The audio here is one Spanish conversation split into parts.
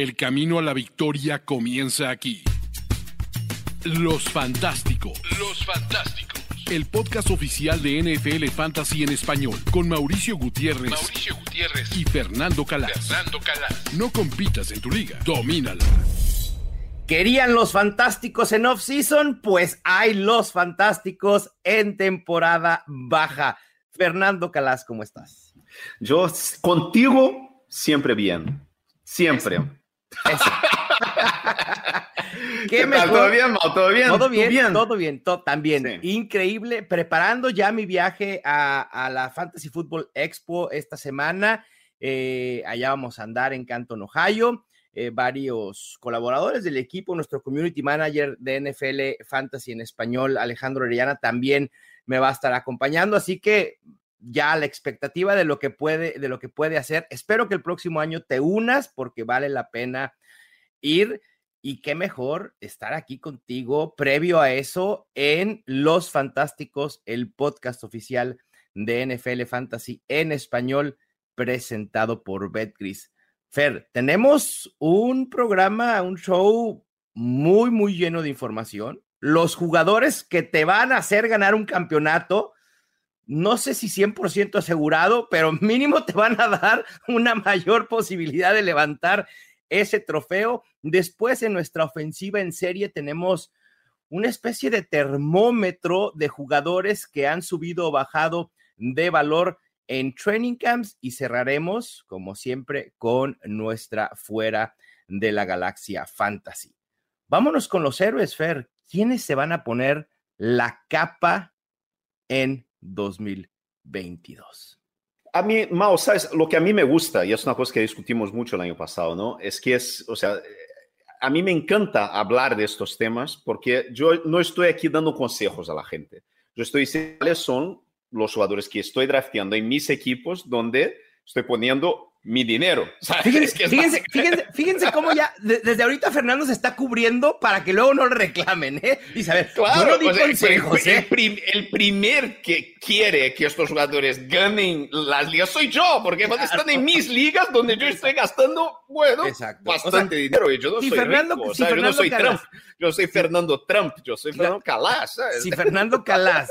El camino a la victoria comienza aquí. Los Fantásticos. Los Fantásticos. El podcast oficial de NFL Fantasy en español con Mauricio Gutiérrez, Mauricio Gutiérrez y Fernando Calas. Fernando Calas. No compitas en tu liga, domínala. ¿Querían los fantásticos en off-season? Pues hay los fantásticos en temporada baja. Fernando Calas, ¿cómo estás? Yo contigo siempre bien. Siempre. Eso. ¿Qué, tal? ¿Todo bien, Mau? ¿Todo bien? Todo bien, todo bien, todo también. Sí. Increíble. Preparando ya mi viaje a, a, la Fantasy Football Expo esta semana. Eh, allá vamos a andar en Canton, Ohio. Eh, varios colaboradores del equipo, nuestro community manager de NFL Fantasy en español, Alejandro Orellana, también me va a estar acompañando. Así que ya la expectativa de lo que puede, de lo que puede hacer. Espero que el próximo año te unas porque vale la pena ir. Y qué mejor estar aquí contigo previo a eso en Los Fantásticos, el podcast oficial de NFL Fantasy en español, presentado por Betcris. Fer, tenemos un programa, un show muy, muy lleno de información. Los jugadores que te van a hacer ganar un campeonato, no sé si 100% asegurado, pero mínimo te van a dar una mayor posibilidad de levantar ese trofeo. Después en nuestra ofensiva en serie tenemos una especie de termómetro de jugadores que han subido o bajado de valor en training camps y cerraremos, como siempre, con nuestra fuera de la galaxia fantasy. Vámonos con los héroes, Fer. ¿Quiénes se van a poner la capa en 2022? A mí, Mao, ¿sabes? Lo que a mí me gusta, y es una cosa que discutimos mucho el año pasado, ¿no? Es que es, o sea, a mí me encanta hablar de estos temas porque yo no estoy aquí dando consejos a la gente. Yo estoy diciendo cuáles son los jugadores que estoy drafteando en mis equipos donde estoy poniendo mi dinero. Fíjense, fíjense, fíjense, fíjense, cómo ya de, desde ahorita Fernando se está cubriendo para que luego no le reclamen, ¿eh? Y saber, claro, yo no di pues, consejos, el, ¿eh? el, prim, el, primer que quiere que estos jugadores ganen las ligas soy yo, porque claro. están en mis ligas donde yo estoy gastando, bueno, Exacto. bastante o sea, dinero y yo no si soy Fernando, rico, si o sea, yo no soy Calas, Trump, yo soy Fernando Trump, yo soy Fernando Calas. ¿sabes? Si Fernando Calas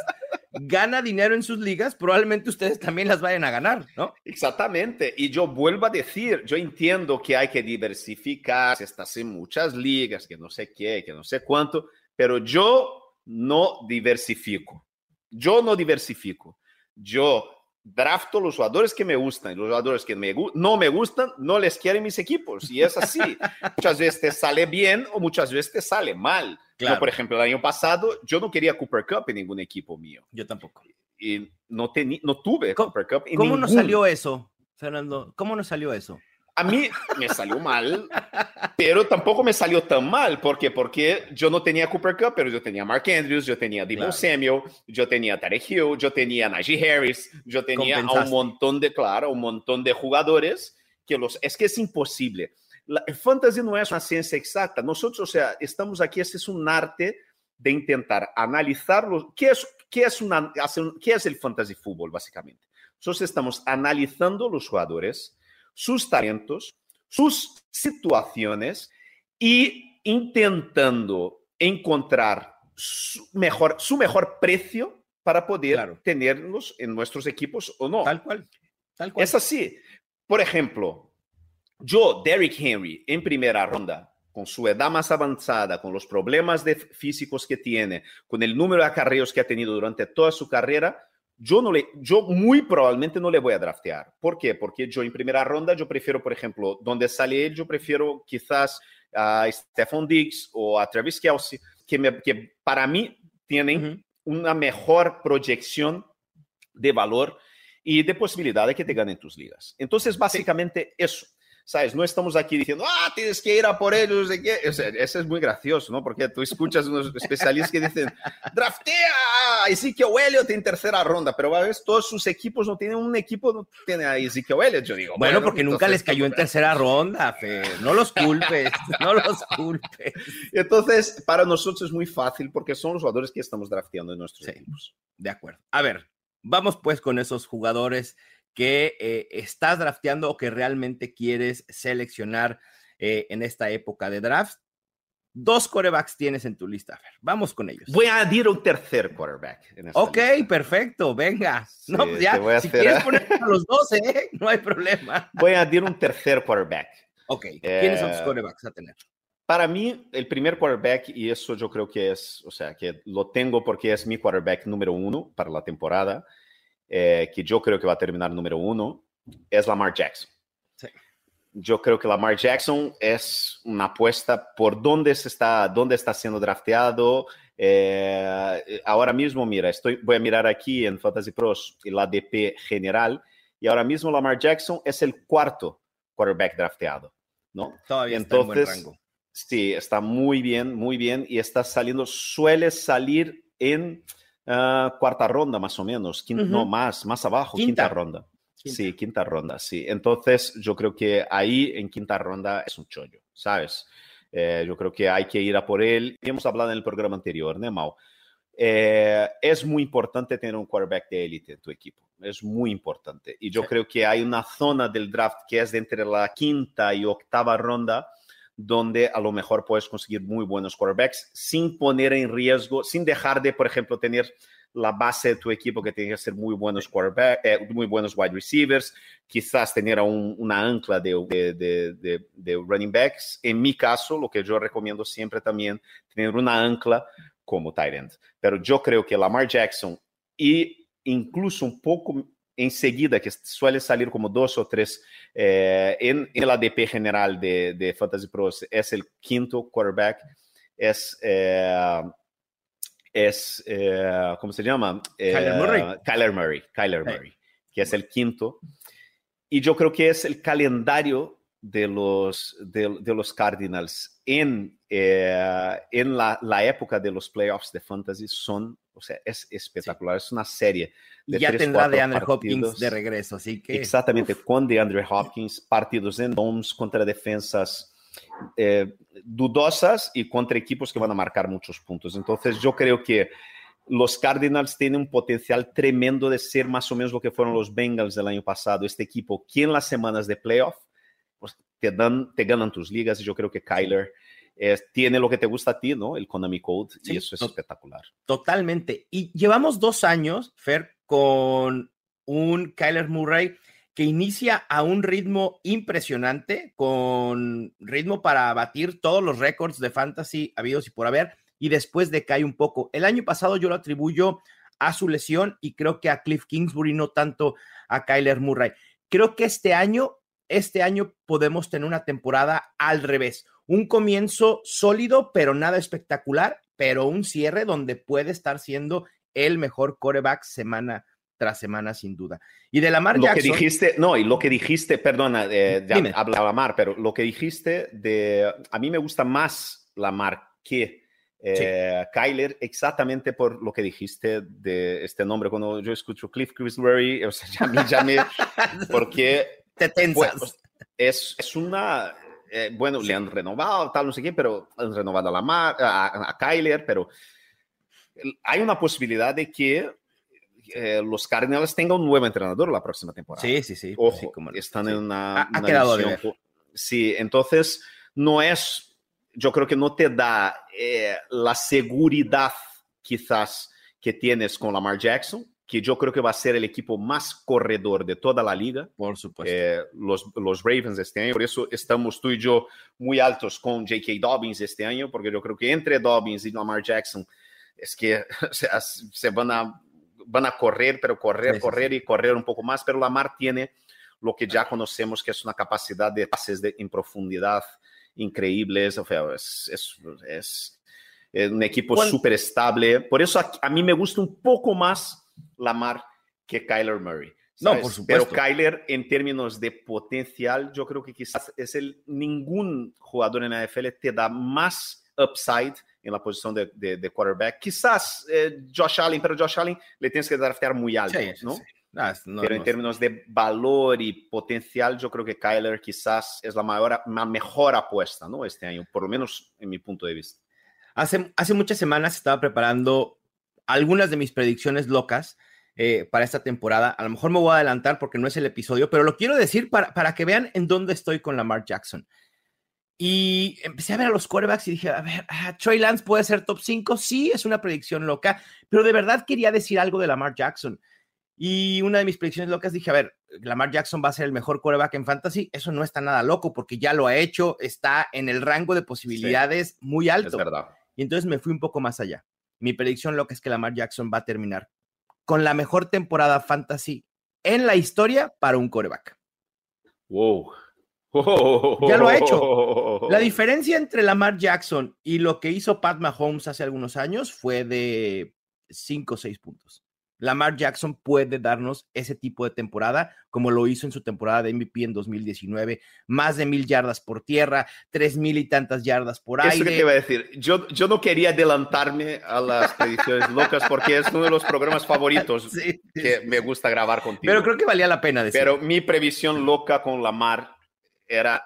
gana dinero en sus ligas, probablemente ustedes también las vayan a ganar, ¿no? Exactamente. Y yo vuelvo a decir, yo entiendo que hay que diversificar, se estás en muchas ligas, que no sé qué, que no sé cuánto, pero yo no diversifico. Yo no diversifico. Yo drafto los jugadores que me gustan, los jugadores que me, no me gustan, no les quieren mis equipos. Y es así. muchas veces te sale bien o muchas veces te sale mal. Claro. Yo, por ejemplo, el año pasado yo no quería Cooper Cup en ningún equipo mío. Yo tampoco. Y no, tení, no tuve ¿Cómo, Cooper Cup. En ¿Cómo ningún. nos salió eso, Fernando? ¿Cómo nos salió eso? A mí me salió mal, pero tampoco me salió tan mal. ¿Por qué? Porque yo no tenía Cooper Cup, pero yo tenía Mark Andrews, yo tenía Debo claro. Samuel, yo tenía Tarek Hill, yo tenía Najee Harris, yo tenía a un montón de, claro, un montón de jugadores que los... Es que es imposible. La, el fantasy no es una ciencia exacta. Nosotros, o sea, estamos aquí, este es un arte de intentar analizar los, ¿qué, es, qué, es una, qué es el fantasy fútbol, básicamente. Nosotros estamos analizando los jugadores, sus talentos, sus situaciones y intentando encontrar su mejor, su mejor precio para poder claro. tenerlos en nuestros equipos o no. Tal cual, tal cual. Es así. Por ejemplo, yo, Derrick Henry, en primera ronda, con su edad más avanzada, con los problemas de físicos que tiene, con el número de acarreos que ha tenido durante toda su carrera, yo, no le, yo muy probablemente no le voy a draftear. ¿Por qué? Porque yo en primera ronda, yo prefiero, por ejemplo, donde sale él, yo prefiero quizás a Stephon Diggs o a Travis Kelsey, que, me, que para mí tienen uh -huh. una mejor proyección de valor y de posibilidad de que te ganen tus ligas. Entonces, básicamente sí. eso. ¿Sabes? No estamos aquí diciendo, ah, tienes que ir a por ellos, de qué. O sea, eso es muy gracioso, ¿no? Porque tú escuchas unos especialistas que dicen, draftea a Ezekiel Elliott en tercera ronda, pero a veces todos sus equipos no tienen un equipo, no tiene a Ezekiel Elliott, yo digo. Bueno, bueno porque nunca les cayó en tercera ronda, Fe. no los culpes, no los culpes. Entonces, para nosotros es muy fácil porque son los jugadores que estamos drafteando en nuestros sí, equipos. De acuerdo. A ver, vamos pues con esos jugadores que eh, estás drafteando o que realmente quieres seleccionar eh, en esta época de draft. Dos quarterbacks tienes en tu lista, Fer. Vamos con ellos. Voy a añadir un tercer quarterback. ok, perfecto, venga. no, pues ya, si quieres poner a los dos, ¿eh? no hay problema. Voy a añadir un tercer quarterback. Ok, ¿quiénes son tus eh, quarterbacks a tener? Para mí, el primer quarterback, y eso yo creo que es, o sea, que lo tengo porque es mi quarterback número uno para la temporada, eh, que yo creo que va a terminar número uno, es Lamar Jackson yo creo que Lamar Jackson es una apuesta por dónde, se está, dónde está siendo drafteado. Eh, ahora mismo, mira, estoy, voy a mirar aquí en Fantasy Pros el ADP general y ahora mismo Lamar Jackson es el cuarto quarterback drafteado, ¿no? Todavía Entonces, está en rango. Sí, está muy bien, muy bien y está saliendo, suele salir en ah, cuarta ronda más o menos, no más, más abajo, quinta ronda. Sí, quinta ronda, sí. Entonces, yo creo que ahí en quinta ronda es un chollo, ¿sabes? Eh, yo creo que hay que ir a por él. Hemos hablado en el programa anterior, ¿no, Mau? Eh, es muy importante tener un quarterback de élite en tu equipo. Es muy importante. Y yo creo que hay una zona del draft que es de entre la quinta y octava ronda donde a lo mejor puedes conseguir muy buenos quarterbacks sin poner en riesgo, sin dejar de, por ejemplo, tener la base de tu equipo que tiene que ser muy buenos quarterback, eh, muy buenos wide receivers, quizás tener una ancla de, running backs. En mi caso, lo que yo recomiendo siempre también, tener una ancla como tight end. Pero yo creo que Lamar Jackson y incluso un poco enseguida, que suele salir como dos o tres eh, en, el ADP general de, Fantasy Pros, es el quinto quarterback, es eh, es, eh, ¿cómo se llama? Kyler Murray. Eh, Kyler Murray, Kyler Murray, que es el quinto. Y yo creo que es el calendario de los, de, los Cardinals en, eh, en la, la, época de los playoffs de fantasy son, o sea, es espectacular, es una serie. De ya tendrá de Andrew Hopkins de regreso, así que... Exactamente, con de Andrew Hopkins, partidos en domes contra defensas eh, dudosas y contra equipos que van a marcar muchos puntos. Entonces yo creo que los Cardinals tienen un potencial tremendo de ser más o menos lo que fueron los Bengals del año pasado. Este equipo que en las semanas de playoff pues, te, dan, te ganan tus ligas y yo creo que Kyler tiene lo que te gusta a ti, ¿no? El Konami Code y eso es espectacular. Totalmente. Y llevamos dos años, Fer, con un Kyler Murray que inicia a un ritmo impresionante, con ritmo para batir todos los récords de fantasy habidos y por haber, y después decae un poco. El año pasado yo lo atribuyo a su lesión y creo que a Cliff Kingsbury, no tanto a Kyler Murray. Creo que este año, este año podemos tener una temporada al revés. Un comienzo sólido, pero nada espectacular, pero un cierre donde puede estar siendo el mejor coreback semana tras semana, sin duda. Y de Lamar lo Jackson. que dijiste, no, y lo que dijiste, perdona, eh, ya habla Lamar, pero lo que dijiste de. A mí me gusta más Lamar que eh, Kyler, exactamente por lo que dijiste de este nombre. Cuando yo escucho Cliff Chrisbury, o sea, ya, me, ya me. porque. Te tensas. es, es una. Eh, bueno, le han renovado, tal, no sé qué, pero han renovado a, Lamar, a, a Kyler, pero hay una posibilidad de que eh, los Cardinals tengan un nuevo entrenador la próxima temporada. Sí, sí, sí. Ojo, como, están en una. Ha, quedado de Sí, entonces no es. Yo creo que no te da eh, la seguridad quizás que tienes con Lamar Jackson, que yo creo que va a ser el equipo más corredor de toda la liga. Por supuesto. Eh, los, los Ravens este año, por eso estamos tú y yo muy altos con J.K. Dobbins este año, porque yo creo que entre Dobbins y Lamar Jackson es que o sea, se van a van a correr, pero correr, correr y correr un poco más, pero Lamar tiene lo que ya conocemos que es una capacidad de pases de, en profundidad increíbles, o sea, es, es, es, un equipo súper estable. Por eso a, mí me gusta un poco más Lamar que Kyler Murray. No, por supuesto. Pero Kyler, en términos de potencial, yo creo que quizás es el ningún jugador en la NFL te da más upside en la posición de, de, quarterback. Quizás eh, Josh Allen, pero Josh Allen le tienes que draftear muy alto, ¿no? Ah, pero en términos de valor y potencial, yo creo que Kyler quizás es la, mayor, la mejor apuesta, ¿no? Este año, por lo menos en mi punto de vista. Hace, hace muchas semanas estaba preparando algunas de mis predicciones locas eh, para esta temporada. A lo mejor me voy a adelantar porque no es el episodio, pero lo quiero decir para, para que vean en dónde estoy con Lamar Jackson. Y empecé a ver a los quarterbacks y dije, a ver, ah, Trey Lance puede ser top 5. Sí, es una predicción loca, pero de verdad quería decir algo de Lamar Jackson. Y una de mis predicciones locas dije, a ver, Lamar Jackson va a ser el mejor quarterback en fantasy. Eso no está nada loco porque ya lo ha hecho, está en el rango de posibilidades muy alto. Es verdad. Y entonces me fui un poco más allá. Mi predicción loca es que Lamar Jackson va a terminar con la mejor temporada fantasy en la historia para un quarterback. Wow. Ya lo ha hecho. La diferencia entre Lamar Jackson y lo que hizo Pat Mahomes hace algunos años fue de 5 o 6 puntos. Lamar Jackson puede darnos ese tipo de temporada, como lo hizo en su temporada de MVP en 2019, más de mil yardas por tierra, tres mil y tantas yardas por aire. Eso que te iba a decir, yo, yo no quería adelantarme a las predicciones locas porque es uno de los programas favoritos que me gusta grabar contigo. Pero creo que valía la pena decir. Pero mi previsión loca con Lamar era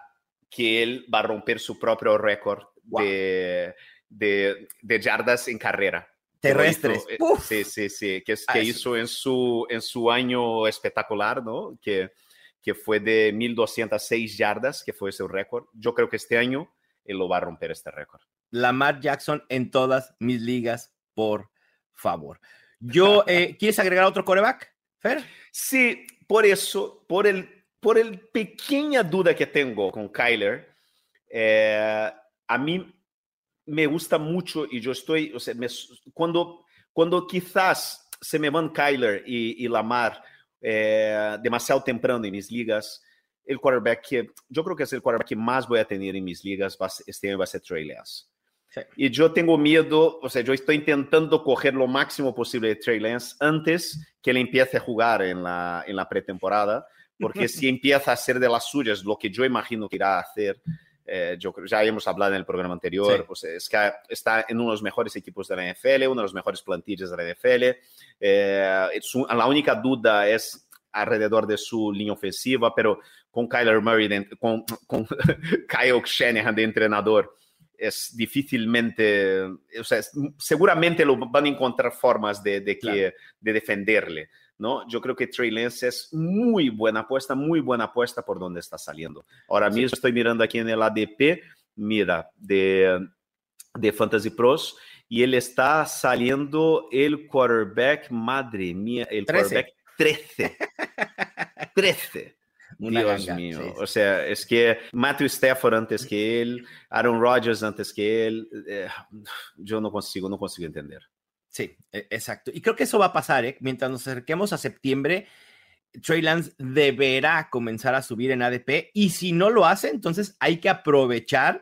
que él va a romper su propio récord de, de, de, yardas en carrera. Terrestres. Hizo, sí, sí, sí, que, que hizo en su, en su año espectacular, ¿no? Que, que fue de 1206 yardas, que fue ese récord. Yo creo que este año él lo va a romper este récord. Lamar Jackson en todas mis ligas, por favor. Yo, eh, ¿quieres agregar otro coreback, Fer? Sí, por eso, por el por el pequeña duda que tengo con Kyler, eh, a mí me gusta mucho y yo estoy, o sea, me, cuando, cuando quizás se me van Kyler y, y Lamar eh, demasiado temprano en mis ligas, el quarterback que yo creo que es el quarterback que más voy a tener en mis ligas va, este año va a ser Trey Lance. Sí. Y yo tengo miedo, o sea, yo estoy intentando coger lo máximo posible de Trey Lance antes que él empiece a jugar en la, en la pretemporada porque si empieza a hacer de las suyas lo que yo imagino que irá a hacer, eh, yo creo, ya hemos hablado en el programa anterior, sí. pues es que está en uno de los mejores equipos de la NFL, uno de los mejores plantillas de la NFL. Eh, su, la única duda es alrededor de su línea ofensiva, pero con Kyler Murray, de, con, con Kyle Shanahan de entrenador, es difícilmente, o sea, seguramente lo van a encontrar formas de, de, que, claro. de defenderle. ¿No? Yo creo que Trey Lance es muy buena apuesta, muy buena apuesta por donde está saliendo. Ahora mismo sí. estoy mirando aquí en el ADP, mira, de, de Fantasy Pros, y él está saliendo el quarterback, madre mía, el 13. quarterback 13. 13. Una Dios ganga, mío. Sí, sí. O sea, es que Matthew Stafford antes que él, Aaron Rodgers antes que él, eh, yo no consigo, no consigo entender. Sí, e, exacto. Y creo que eso va a pasar, ¿eh? Mientras nos acerquemos a septiembre, Trey Lance deberá comenzar a subir en ADP y si no lo hace, entonces hay que aprovechar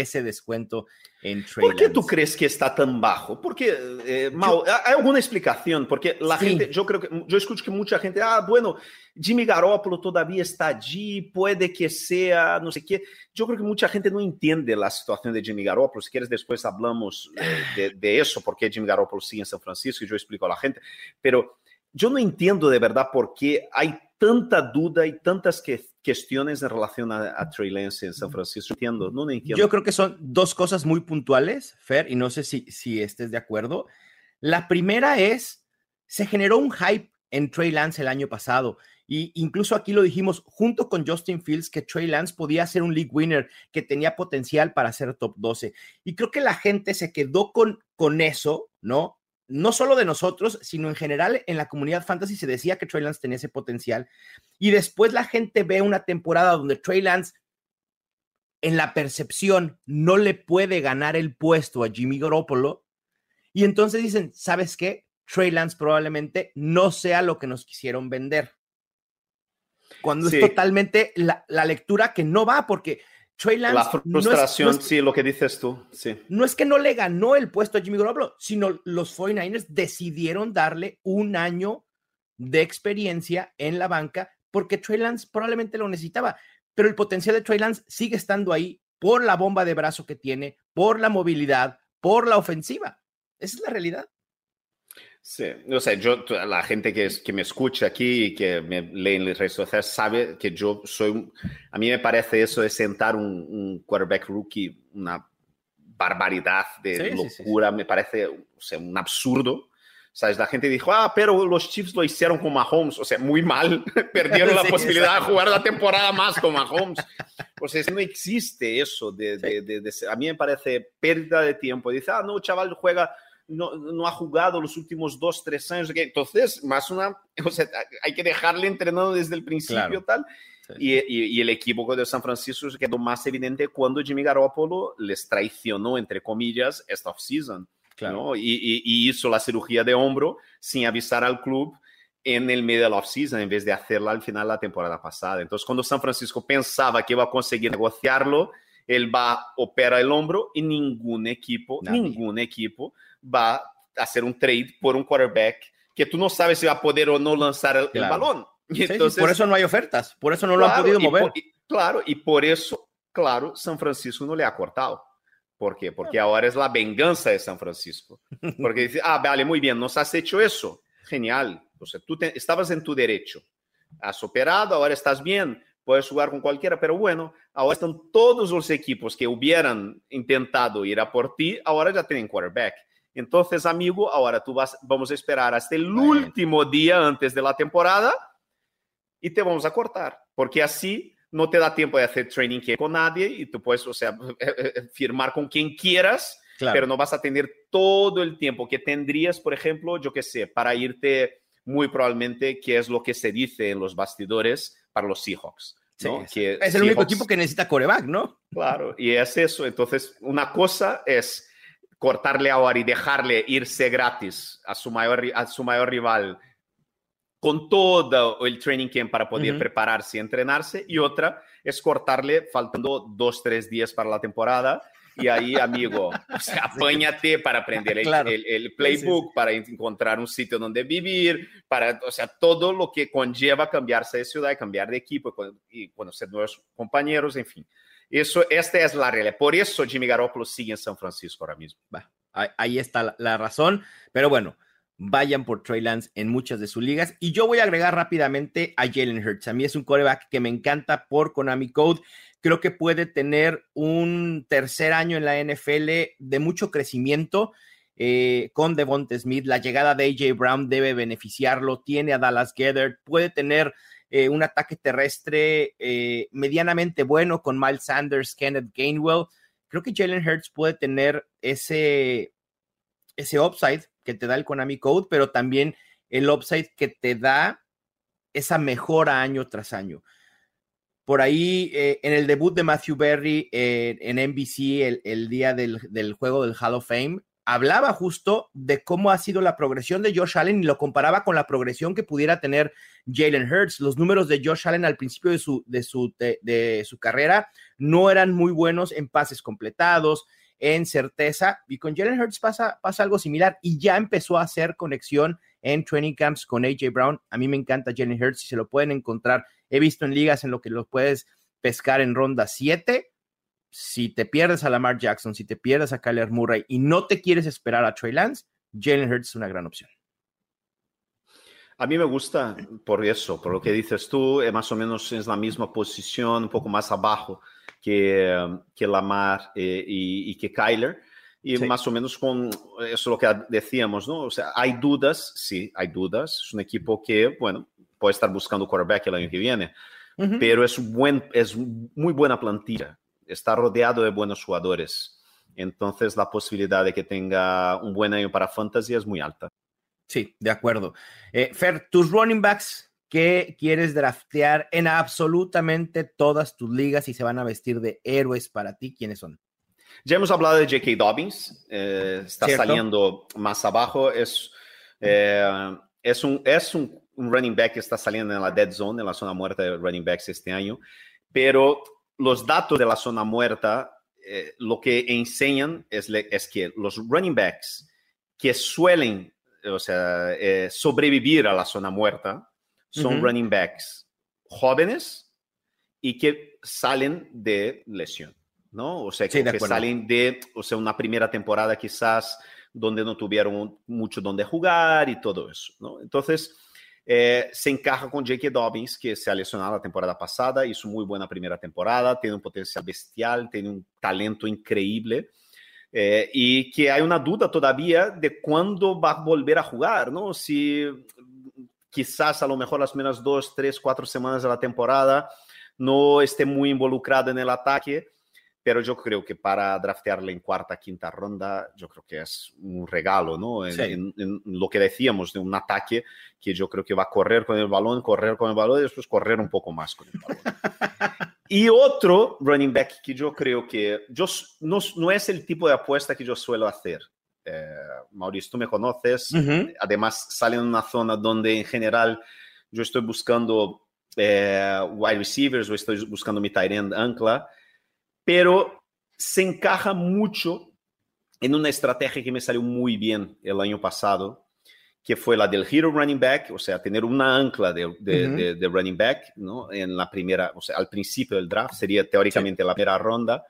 ese descuento en Trey ¿Por qué tú crees que está tan bajo? Porque, eh, Mau, yo, ¿hay alguna explicación? Porque la sí. gente, yo creo que, yo escucho que mucha gente, ah, bueno, Jimmy Garoppolo todavía está allí, puede que sea, no sé qué. Yo creo que mucha gente no entiende la situación de Jimmy Garoppolo. Si quieres, después hablamos eh, de, de, eso, porque Jimmy Garoppolo sigue en San Francisco y yo explico a la gente. Pero yo no entiendo de verdad por qué hay tanta duda y tantas que, cuestiones en relación a, a, Trey Lance en San Francisco. Entiendo, no entiendo. Yo creo que son dos cosas muy puntuales, Fer, y no sé si, si estés de acuerdo. La primera es, se generó un hype en Trey Lance el año pasado. Y incluso aquí lo dijimos junto con Justin Fields que Trey Lance podía ser un league winner, que tenía potencial para ser top 12. Y creo que la gente se quedó con, con eso, ¿no? No solo de nosotros, sino en general en la comunidad fantasy se decía que Trey Lance tenía ese potencial. Y después la gente ve una temporada donde Trey Lance, en la percepción, no le puede ganar el puesto a Jimmy Garoppolo. Y entonces dicen, ¿sabes qué? Trey Lance probablemente no sea lo que nos quisieron vender. Cuando sí. es totalmente la, la lectura que no va, porque Trey Lance. La frustración, no es, no es, sí, lo que dices tú. Sí. No es que no le ganó el puesto a Jimmy Garoppolo, sino los 49ers decidieron darle un año de experiencia en la banca porque Trey Lance probablemente lo necesitaba. Pero el potencial de Trey Lance sigue estando ahí por la bomba de brazo que tiene, por la movilidad, por la ofensiva. Esa es la realidad. Sí, o sea, yo, la gente que, que me escucha aquí y que me lee en las redes sociales sabe que yo soy, a mí me parece eso de sentar un, un quarterback rookie una barbaridad de sí, locura, sí, sí. me parece o sea, un absurdo. O ¿Sabes? La gente dijo, ah, pero los Chiefs lo hicieron con Mahomes. O sea, muy mal. Perdieron la posibilidad de jugar la temporada más con Mahomes. Pues eso no existe eso. De, de, de, a mí me parece pérdida de tiempo. Dice, ah, no, chaval juega, no, no ha jugado los últimos dos, tres años. Entonces, más una, o sea, hay que dejarle entrenando desde el principio, tal. Y, y, y, el equipo de San Francisco quedó más evidente cuando Jimmy Garoppolo les traicionó, entre comillas, esta offseason. Claro. Y, y, hizo la cirugía de hombro sin avisar al club en el medio de la offseason en vez de hacerla al final de la temporada pasada. Entonces, cuando San Francisco pensaba que iba a conseguir negociarlo, él va a operar el hombro y ningún equipo, ningún equipo va a hacer un trade por un quarterback que tú no sabes si va a poder o no lanzar el, balón. Y entonces, por eso no hay ofertas, por eso no lo han podido mover. claro, y por eso, claro, San Francisco no le ha cortado. ¿Por qué? Porque ahora es la venganza de San Francisco. Porque dice, ah, vale, muy bien, nos has hecho eso. Genial. O sea, tú estabas en tu derecho. Has operado, ahora estás bien, puedes jugar con cualquiera, pero bueno, ahora están todos los equipos que hubieran intentado ir a por ti, ahora ya tienen quarterback. Entonces, amigo, ahora tú vas, vamos a esperar hasta el último día antes de la temporada y te vamos a cortar, porque así no te da tiempo de hacer training con nadie y tú puedes, o sea, firmar con quien quieras, pero no vas a tener todo el tiempo que tendrías, por ejemplo, yo qué sé, para irte muy probablemente, que es lo que se dice en los bastidores para los Seahawks. que es el único equipo que necesita coreback, ¿no? Claro, y es eso. Entonces, una cosa es cortarle ahora y dejarle irse gratis a su mayor, a su mayor rival con todo el training camp para poder prepararse y entrenarse, y otra es cortarle faltando dos, tres días para la temporada. Y ahí, amigo, o sea, apáñate para aprender el, playbook, para encontrar un sitio donde vivir, para, o sea, todo lo que conlleva cambiarse de ciudad, cambiar de equipo y conocer nuevos compañeros, en fin. Eso, esta es la realidad. Por eso Jimmy Garoppolo sigue en San Francisco ahora mismo. ahí está la razón. Pero bueno, vayan por Trey Lance en muchas de sus ligas. Y yo voy a agregar rápidamente a Jalen Hurts. A mí es un coreback que me encanta por Konami Code. Creo que puede tener un tercer año en la NFL de mucho crecimiento. Eh, con Devonta Smith, la llegada de AJ Brown debe beneficiarlo. Tiene a Dallas Gether, puede tener eh, un ataque terrestre eh, medianamente bueno con Miles Sanders, Kenneth Gainwell. Creo que Jalen Hurts puede tener ese, ese upside que te da el Konami Code, pero también el upside que te da esa mejora año tras año. Por ahí, eh, en el debut de Matthew Berry en NBC, el, día del, del, juego del Hall of Fame, hablaba justo de cómo ha sido la progresión de Josh Allen y lo comparaba con la progresión que pudiera tener Jalen Hurts. Los números de Josh Allen al principio de su, de su, de su carrera no eran muy buenos en pases completados, en certeza. Y con Jalen Hurts pasa, pasa algo similar y ya empezó a hacer conexión en training camps con AJ Brown. A mí me encanta Jalen Hurts y se lo pueden encontrar. He visto en ligas en lo que lo puedes pescar en ronda 7. Si te pierdes a Lamar Jackson, si te pierdes a Kyler Murray y no te quieres esperar a Trey Lance, Jalen Hurts es una gran opción. A mí me gusta por eso, por lo que dices tú, eh, más o menos es la misma posición, un poco más abajo que, que Lamar eh, y, que Kyler. Y más o menos con eso lo que decíamos, ¿no? O sea, hay dudas, sí, hay dudas. Es un equipo que, bueno, puede estar buscando quarterback el año que viene, pero es, buen, es muy buena plantilla. Está rodeado de buenos jugadores. Entonces, la posibilidad de que tenga un buen año para fantasy es muy alta. Sí, de acuerdo. Eh, Fer, tus running backs que quieres draftear en absolutamente todas tus ligas y se van a vestir de héroes para ti, ¿quiénes son? Ya hemos hablado de J.K. Dobbins, eh, está saliendo más abajo, es, eh, es, un, es un, running back que está saliendo en la dead zone, en la zona muerta de running backs este año, pero los datos de la zona muerta eh, lo que enseñan es, es, que los running backs que suelen o sea, sobrevivir a la zona muerta, son running backs jóvenes y que salen de lesión, ¿no? O sea, que, salen de, o sea, una primera temporada quizás donde no tuvieron mucho donde jugar y todo eso, ¿no? Entonces, se encaja con J.K. Dobbins, que se ha lesionado la temporada pasada, hizo muy buena primera temporada, tiene un potencial bestial, tiene un talento increíble. Eh, y que hay una duda todavía de cuándo va a volver a jugar, ¿no? Si quizás a lo mejor las menos dos, tres, cuatro semanas de la temporada no esté muy involucrado el ataque, pero yo creo que para draftearle en cuarta, quinta ronda, yo creo que es un regalo, ¿no? En, lo que decíamos de un ataque que yo creo que va a correr con el balón, correr con el balón y después correr un poco más con el balón. y otro running back que yo creo que yo, no, no es el tipo de apuesta que yo suelo hacer. Eh, Mauricio, tú me conoces, además sale en una zona donde en general yo estoy buscando eh, wide receivers o estoy buscando mi tight end ancla, pero se encaja mucho en una estrategia que me salió muy bien el año pasado, que fue la del hero running back, o sea, tener una ancla de, de, running back, ¿no? En la primera, o sea, al principio del draft, sería teóricamente la primera ronda,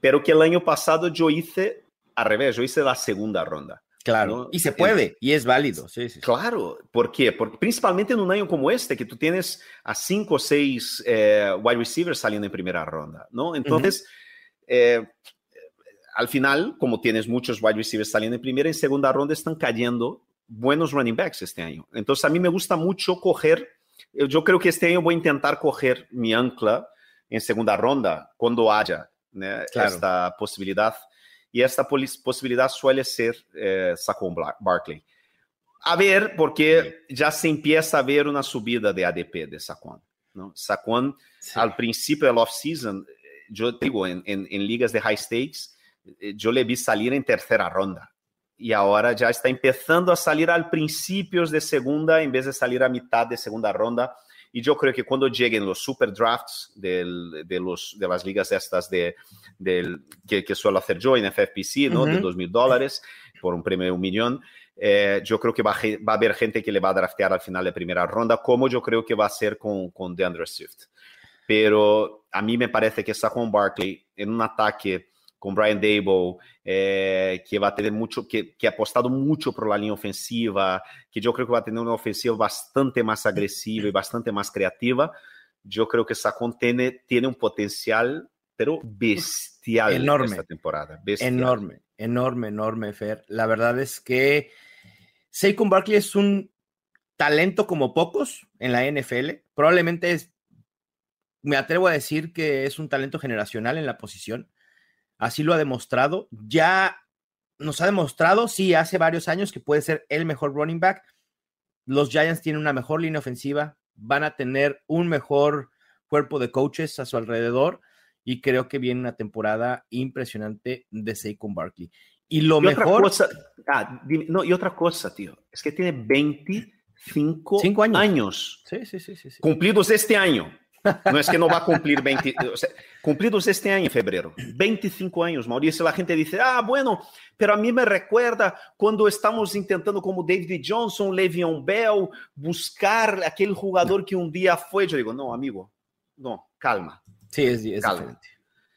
pero que el año pasado yo hice al revés, yo hice la segunda ronda. Claro, y se puede, y es válido. Sí, sí, Claro, ¿por qué? Porque principalmente en un año como este, que tú tienes a cinco o seis eh, wide receivers saliendo en primera ronda, ¿no? Entonces, eh, al final, como tienes muchos wide receivers saliendo en primera, y segunda ronda están cayendo buenos running backs este año. Entonces, a mí me gusta mucho coger, yo creo que este año voy a intentar coger mi ancla en segunda ronda, cuando haya esta posibilidad y esta posibilidad suele ser eh, Saquon Barkley. A ver, porque ya se empieza a ver una subida de ADP de Saquon. ¿no? Saquon, al principio del off-season, yo digo, en, en, ligas de high stakes, yo le vi salir en tercera ronda. Y ahora ya está empezando a salir al principios de segunda en vez de salir a mitad de segunda ronda. Y yo creo que cuando lleguen los super drafts del, de, los, de las ligas estas de, del, que, que, suelo hacer yo en FFPC, ¿no? De dos mil dólares por un premio de un millón, eh, yo creo que va, va, a haber gente que le va a draftear al final de primera ronda, como yo creo que va a ser con, con DeAndre Swift. Pero a mí me parece que Saquon Barkley en un ataque con Brian Dable, eh, que va a tener mucho, que, que, ha apostado mucho por la línea ofensiva, que yo creo que va a tener una ofensiva bastante más agresiva y bastante más creativa. Yo creo que Saquon tiene, tiene un potencial, pero bestial enorme, esta temporada. Enorme, enorme, enorme, Fer. La verdad es que Saquon Barkley es un talento como pocos en la NFL. Probablemente es, me atrevo a decir que es un talento generacional en la posición así lo ha demostrado. Ya nos ha demostrado, sí, hace varios años que puede ser el mejor running back. Los Giants tienen una mejor línea ofensiva, van a tener un mejor cuerpo de coaches a su alrededor y creo que viene una temporada impresionante de Saquon Barkley. Y lo mejor... cosa, ah, no, y otra cosa, tío, es que tiene 25 años, años sí, sí, sí, sí, cumplidos este año. No es que no va a cumplir 20, o sea, cumplidos este año en febrero, 25 años, Mauricio. La gente dice, ah, bueno, pero a mí me recuerda cuando estamos intentando, como David Johnson, Le'Veon Bell, buscar aquel jugador que un día fue. Yo digo, no, amigo, no, calma. Sí, es, diferente.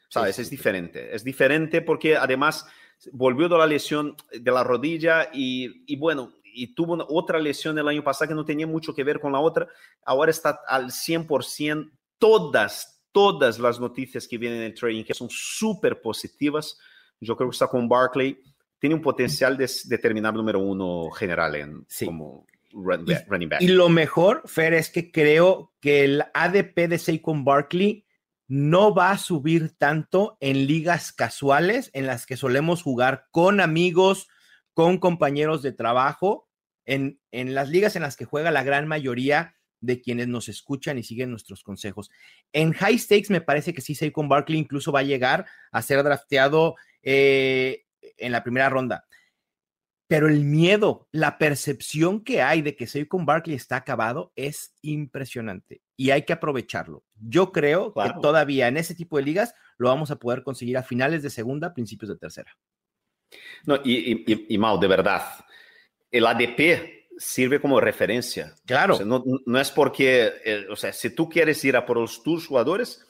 ¿Sabes? es diferente. Es diferente porque además volvió de la lesión de la rodilla y, y bueno, y tuvo otra lesión el año pasado que no tenía mucho que ver con la otra, ahora está al 100%. Todas, todas las noticias que vienen en el trading que son súper positivas. Yo creo que está con Barkley. Tiene un potencial de, determinado número uno general en, como running back. Y lo mejor, Fer, es que creo que el ADP de Saquon Barkley no va a subir tanto en ligas casuales en las que solemos jugar con amigos, con compañeros de trabajo en, en las ligas en las que juega la gran mayoría de quienes nos escuchan y siguen nuestros consejos. En high stakes me parece que sí, Saquon Barkley incluso va a llegar a ser drafteado eh, en la primera ronda. Pero el miedo, la percepción que hay de que Saquon Barkley está acabado es impresionante y hay que aprovecharlo. Yo creo que todavía en ese tipo de ligas lo vamos a poder conseguir a finales de segunda, principios de tercera. No, y, y, Mal, de verdad, el ADP sirve como referencia. Claro. no, no, es porque, eh, o sea, si tú quieres ir a por los, tus jugadores,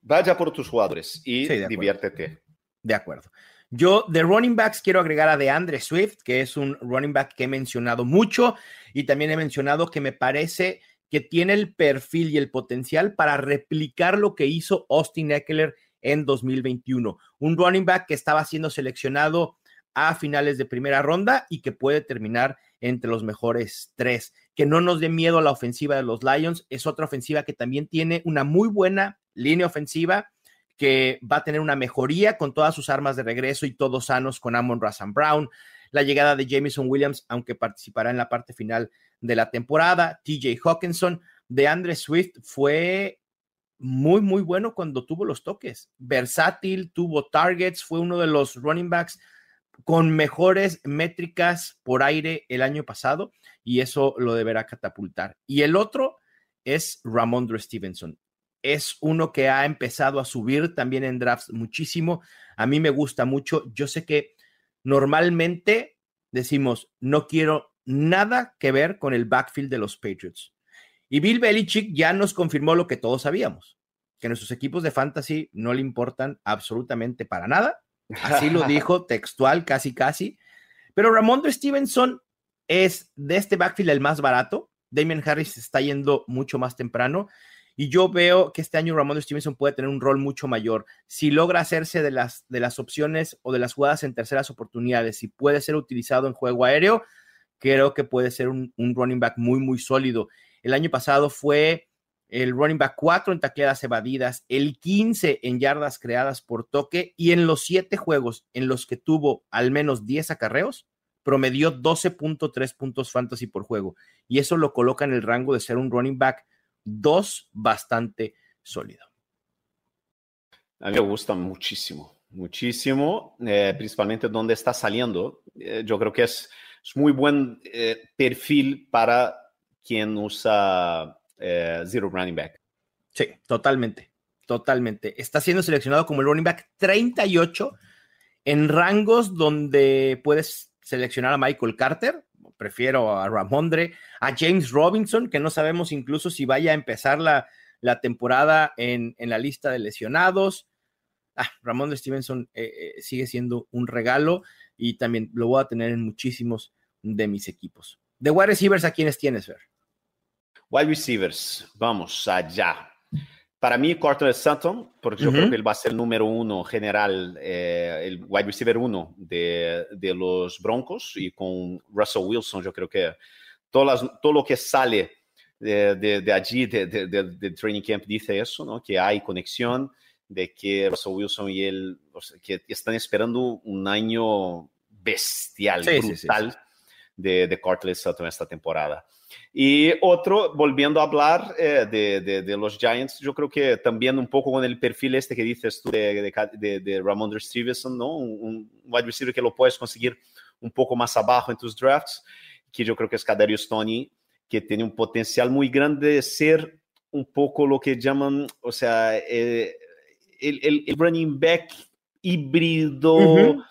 vaya por tus jugadores y diviértete. De acuerdo. Yo de running backs quiero agregar a DeAndre Swift, que es un running back que he mencionado mucho y también he mencionado que me parece que tiene el perfil y el potencial para replicar lo que hizo Austin Eckler en 2021. Un running back que estaba siendo seleccionado a finales de primera ronda y que puede terminar entre los mejores tres. Que no nos dé miedo a la ofensiva de los Lions. Es otra ofensiva que también tiene una muy buena línea ofensiva que va a tener una mejoría con todas sus armas de regreso y todos sanos con Amon Razan Brown. La llegada de Jameson Williams, aunque participará en la parte final de la temporada. TJ Hawkinson, de Andre Swift fue muy, muy bueno cuando tuvo los toques. Versátil, tuvo targets, fue uno de los running backs con mejores métricas por aire el año pasado y eso lo deberá catapultar. Y el otro es Ramondre Stevenson. Es uno que ha empezado a subir también en drafts muchísimo. A mí me gusta mucho. Yo sé que normalmente decimos, no quiero nada que ver con el backfield de los Patriots. Y Bill Belichick ya nos confirmó lo que todos sabíamos, que nuestros equipos de fantasy no le importan absolutamente para nada Así lo dijo textual, casi, casi. Pero Ramondre Stevenson es de este backfield el más barato. Damian Harris está yendo mucho más temprano. Y yo veo que este año Ramondre Stevenson puede tener un rol mucho mayor. Si logra hacerse de las, de las opciones o de las jugadas en terceras oportunidades, si puede ser utilizado en juego aéreo, creo que puede ser un, un running back muy, muy sólido. El año pasado fue el running back 4 en tacleadas evadidas, el 15 en yardas creadas por toque y en los 7 juegos en los que tuvo al menos 10 acarreos, promedió 12.3 puntos fantasy por juego. Y eso lo coloca en el rango de ser un running back 2 bastante sólido. A mí me gusta muchísimo, muchísimo, eh, principalmente donde está saliendo. Eh, yo creo que es, es muy buen eh, perfil para quien usa eh, zero running back. Sí, totalmente, totalmente. Está siendo seleccionado como el running back 38 en rangos donde puedes seleccionar a Michael Carter, prefiero a Ramondre, a James Robinson, que no sabemos incluso si vaya a empezar la, la temporada en, en, la lista de lesionados. Ah, Ramondre Stevenson eh, eh, sigue siendo un regalo y también lo voy a tener en muchísimos de mis equipos. De wide receivers, ¿a quiénes tienes, Fer? Wide receivers, vamos allá. Para mí, Cortland Sutton, porque yo creo que él va a ser el número uno general, eh, el wide receiver uno de, de, los Broncos, y con Russell Wilson, yo creo que las, todo lo que sale de, de, de allí, de, training camp, dice eso, ¿no? que hay conexión, de que Russell Wilson y él o sea, que están esperando un año bestial, sí, brutal sí, sí, de, de Cortland Sutton esta temporada. Y otro, volviendo a hablar eh, de, de, de, los Giants, yo creo que también un poco con el perfil este que dices tú de, de, Ramondre Stevenson, ¿no? Un, un, wide receiver que lo puedes conseguir un poco más abajo en tus drafts, que yo creo que es Kadarius Tony, que tiene un potencial muy grande de ser un poco lo que llaman, o sea, eh, el, el, el, running back híbrido uh -huh.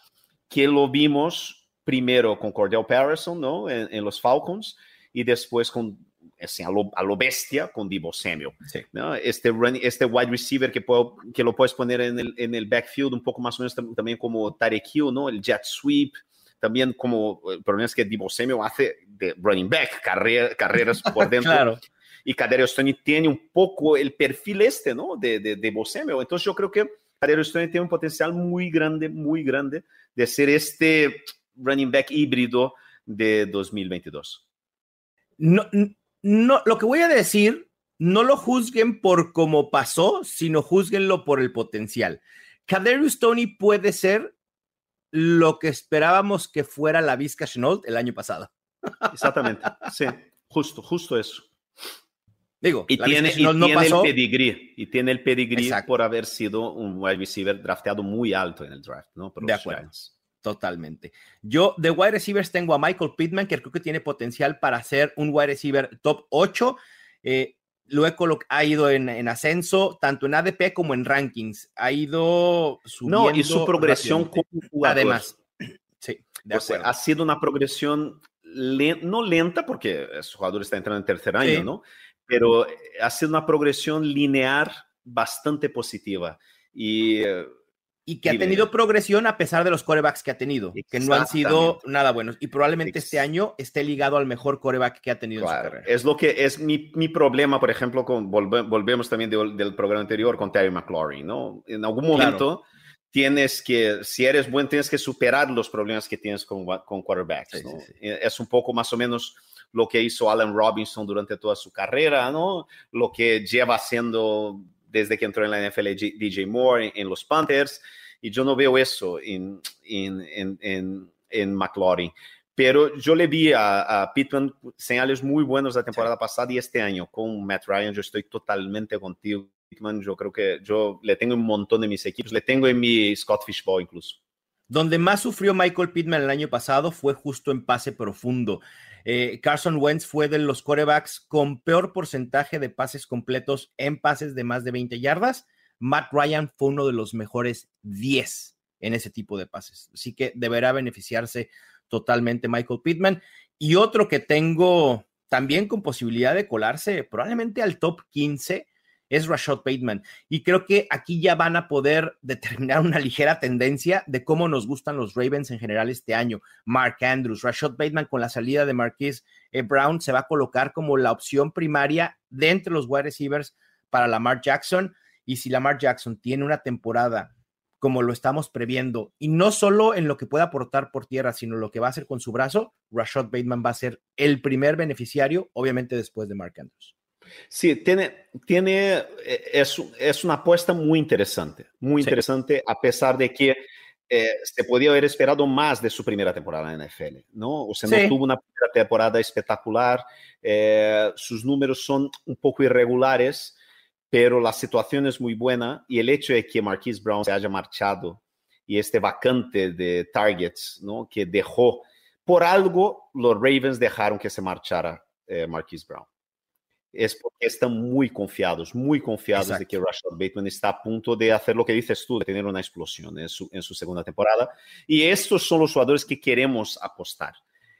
que lo vimos primero con Cordell Patterson, ¿no? En, en los Falcons y después con assim, a, lo, a lo bestia con Divo Samuel. Sí. ¿no? Este, run, este wide receiver que, puedo, que lo puedes poner en el, en el backfield un poco más o menos también como Tarek Hill, ¿no? el jet sweep, también como el problema es que Divo Samuel hace de running back, carrera, carreras por dentro. claro. Y Cadero Stoney tiene un poco el perfil este, ¿no? De, de, de. Entonces yo creo que Cadero Stoney tiene un potencial muy grande, muy grande de ser este running back híbrido de 2022 no, no, lo que voy a decir, no lo juzguen por cómo pasó, sino juzguenlo por el potencial. Kadarius Tony puede ser lo que esperábamos que fuera la Vizca Chenault el año pasado. Exactamente, sí, justo, justo eso. Digo, y tiene, y no tiene pasó. el pedigrí, y tiene el pedigrí por haber sido un wide receiver drafteado muy alto en el draft, ¿no? Por de acuerdo. Giants. Totalmente. Yo de wide receivers tengo a Michael Pittman, que creo que tiene potencial para ser un wide receiver top 8. Eh, luego ha ido en, en, ascenso, tanto en ADP como en rankings. Ha ido subiendo. No, y su progresión como jugador. Además, sí, de o sea, ha sido una progresión le no lenta, porque ese jugador está entrando en tercer año, sí. ¿no? Pero ha sido una progresión lineal bastante positiva. Y. y que ha tenido progresión a pesar de los corebacks que ha tenido, que no han sido nada buenos. Y probablemente este año esté ligado al mejor coreback que ha tenido en su carrera. Es lo que es mi, mi problema, por ejemplo, con volvemos también del programa anterior con Terry McLaurin, ¿no? En algún momento tienes que, si eres bueno, tienes que superar los problemas que tienes con, con quarterbacks. ¿no? Es un poco más o menos lo que hizo Allen Robinson durante toda su carrera, ¿no? Lo que lleva haciendo desde que entró en la NFL DJ Moore en, los Panthers, y yo no veo eso en, en, en, en McLaurin. Pero yo le vi a, a, Pittman señales muy buenos la temporada pasada y este año con Matt Ryan yo estoy totalmente contigo. Pittman, yo creo que yo le tengo un montón de mis equipos, le tengo en mi Scott Fishbowl incluso. Donde más sufrió Michael Pittman el año pasado fue justo en pase profundo. Eh, Carson Wentz fue de los corebacks con peor porcentaje de pases completos en pases de más de 20 yardas. Matt Ryan fue uno de los mejores 10 en ese tipo de pases. Así que deberá beneficiarse totalmente Michael Pittman. Y otro que tengo también con posibilidad de colarse probablemente al top 15 es Rashad Bateman. Y creo que aquí ya van a poder determinar una ligera tendencia de cómo nos gustan los Ravens en general este año. Mark Andrews, Rashad Bateman con la salida de Marquise eh, Brown se va a colocar como la opción primaria de entre los wide receivers para Lamar Jackson. Y si Lamar Jackson tiene una temporada como lo estamos previendo, y no solo en lo que pueda aportar por tierra, sino lo que va a hacer con su brazo, Rashad Bateman va a ser el primer beneficiario, obviamente después de Mark Andrews. Sí, tiene, tiene, eh, es, es una apuesta muy interesante, muy interesante, a pesar de que eh, se podía haber esperado más de su primera temporada en la NFL, ¿no? O sea, no tuvo una primera temporada espectacular, eh, sus números son un poco irregulares, pero la situación es muy buena y el hecho de que Marquise Brown se haya marchado y este vacante de targets, ¿no? Que dejó, por algo los Ravens dejaron que se marchara Marquise Brown es porque están muy confiados, muy confiados de que Rashad Bateman está a punto de hacer lo que dices tú, de tener una explosión en su, en su segunda temporada. Y estos son los jugadores que queremos apostar.